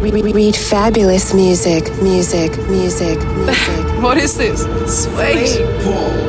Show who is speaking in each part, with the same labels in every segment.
Speaker 1: read fabulous music, music, music, music.
Speaker 2: what is this? Sweet. Sweet.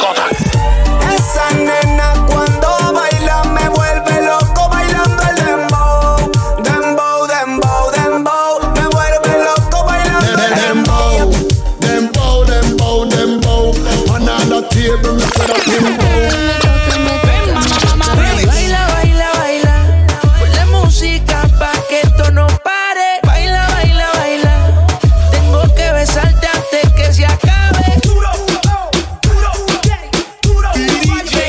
Speaker 3: Esa
Speaker 4: nena cuando baila me vuelve loco bailando
Speaker 5: el
Speaker 4: dembow. Dembow, dembow, dembow. Me vuelve loco bailando el dembow.
Speaker 3: Dembow, dembow, dembow. Another table, me dembow.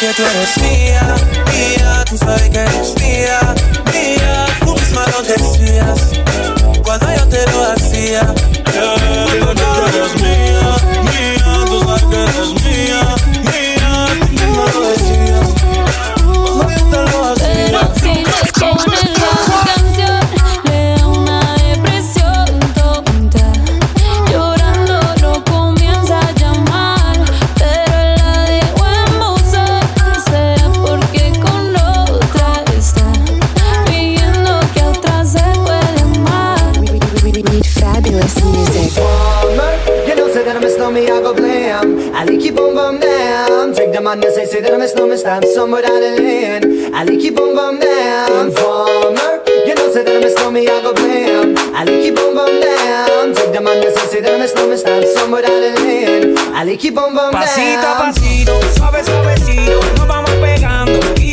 Speaker 6: que tú eres mía, mía, tú sabes que eres mía, mía, tú misma lo decías, cuando yo te lo hacía.
Speaker 7: Warmer, you know, say that I'm a snowman, I go blam I like you boom boom down Take the madness, say say that I'm a snowman, stop somewhere down the lane I like you boom boom down Informer, you know, say that I'm a snowman, I go blam I like you boom boom down Take the madness, say say that I'm a snowman, stop somewhere down the lane I like you boom boom down Pasito a pasito,
Speaker 8: suave suavecito. Nos vamos pegando.